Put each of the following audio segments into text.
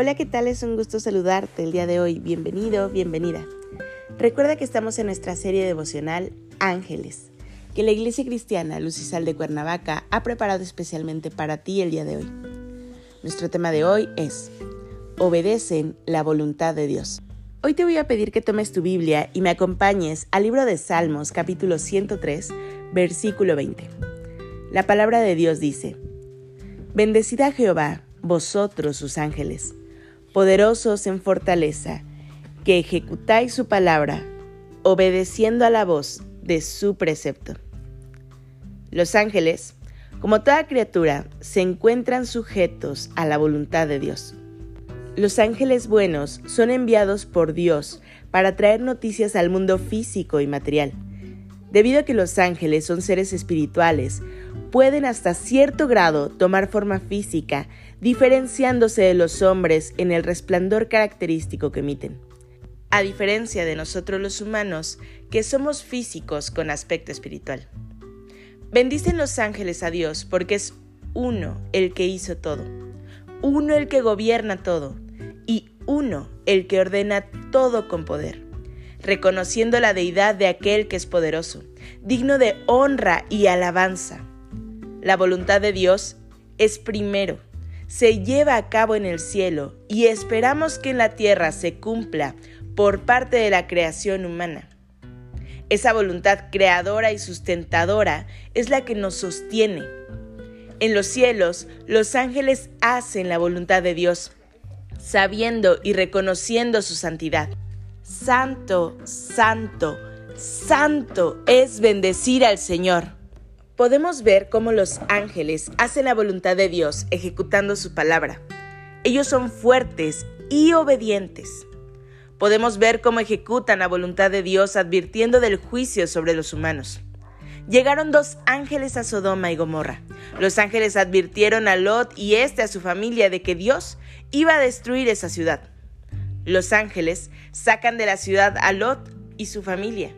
Hola, ¿qué tal? Es un gusto saludarte el día de hoy. Bienvenido, bienvenida. Recuerda que estamos en nuestra serie devocional Ángeles, que la Iglesia Cristiana Luz y Sal de Cuernavaca ha preparado especialmente para ti el día de hoy. Nuestro tema de hoy es Obedecen la voluntad de Dios. Hoy te voy a pedir que tomes tu Biblia y me acompañes al libro de Salmos capítulo 103, versículo 20. La palabra de Dios dice, Bendecid Jehová, vosotros sus ángeles poderosos en fortaleza, que ejecutáis su palabra, obedeciendo a la voz de su precepto. Los ángeles, como toda criatura, se encuentran sujetos a la voluntad de Dios. Los ángeles buenos son enviados por Dios para traer noticias al mundo físico y material. Debido a que los ángeles son seres espirituales, pueden hasta cierto grado tomar forma física diferenciándose de los hombres en el resplandor característico que emiten. A diferencia de nosotros los humanos, que somos físicos con aspecto espiritual. Bendicen los ángeles a Dios porque es uno el que hizo todo, uno el que gobierna todo y uno el que ordena todo con poder, reconociendo la deidad de aquel que es poderoso, digno de honra y alabanza. La voluntad de Dios es primero se lleva a cabo en el cielo y esperamos que en la tierra se cumpla por parte de la creación humana. Esa voluntad creadora y sustentadora es la que nos sostiene. En los cielos, los ángeles hacen la voluntad de Dios, sabiendo y reconociendo su santidad. Santo, santo, santo es bendecir al Señor podemos ver cómo los ángeles hacen la voluntad de Dios ejecutando su palabra. Ellos son fuertes y obedientes. Podemos ver cómo ejecutan la voluntad de Dios advirtiendo del juicio sobre los humanos. Llegaron dos ángeles a Sodoma y Gomorra. Los ángeles advirtieron a Lot y este a su familia de que Dios iba a destruir esa ciudad. Los ángeles sacan de la ciudad a Lot y su familia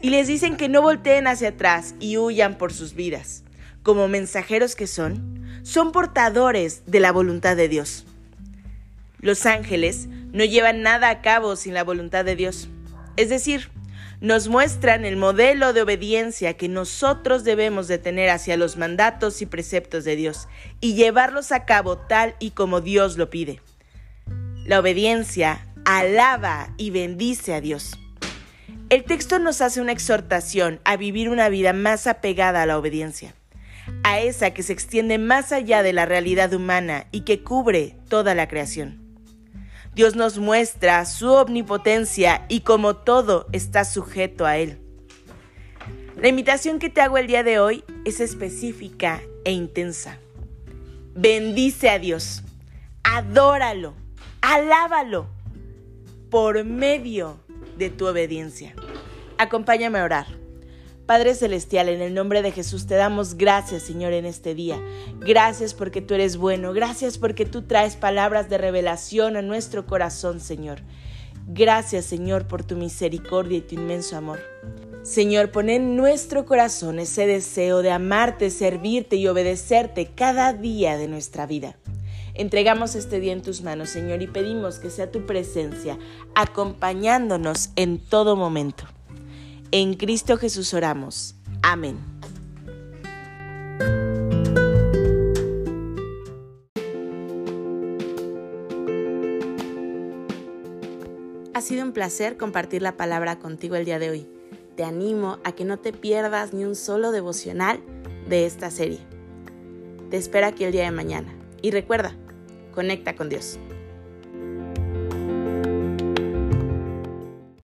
y les dicen que no volteen hacia atrás y huyan por sus vidas. Como mensajeros que son, son portadores de la voluntad de Dios. Los ángeles no llevan nada a cabo sin la voluntad de Dios. Es decir, nos muestran el modelo de obediencia que nosotros debemos de tener hacia los mandatos y preceptos de Dios y llevarlos a cabo tal y como Dios lo pide. La obediencia alaba y bendice a Dios. El texto nos hace una exhortación a vivir una vida más apegada a la obediencia, a esa que se extiende más allá de la realidad humana y que cubre toda la creación. Dios nos muestra su omnipotencia y como todo está sujeto a Él. La invitación que te hago el día de hoy es específica e intensa. Bendice a Dios, adóralo, alábalo por medio de tu obediencia. Acompáñame a orar. Padre Celestial, en el nombre de Jesús te damos gracias, Señor, en este día. Gracias porque tú eres bueno. Gracias porque tú traes palabras de revelación a nuestro corazón, Señor. Gracias, Señor, por tu misericordia y tu inmenso amor. Señor, pon en nuestro corazón ese deseo de amarte, servirte y obedecerte cada día de nuestra vida. Entregamos este día en tus manos, Señor, y pedimos que sea tu presencia acompañándonos en todo momento. En Cristo Jesús oramos. Amén. Ha sido un placer compartir la palabra contigo el día de hoy. Te animo a que no te pierdas ni un solo devocional de esta serie. Te espero aquí el día de mañana. Y recuerda, conecta con Dios.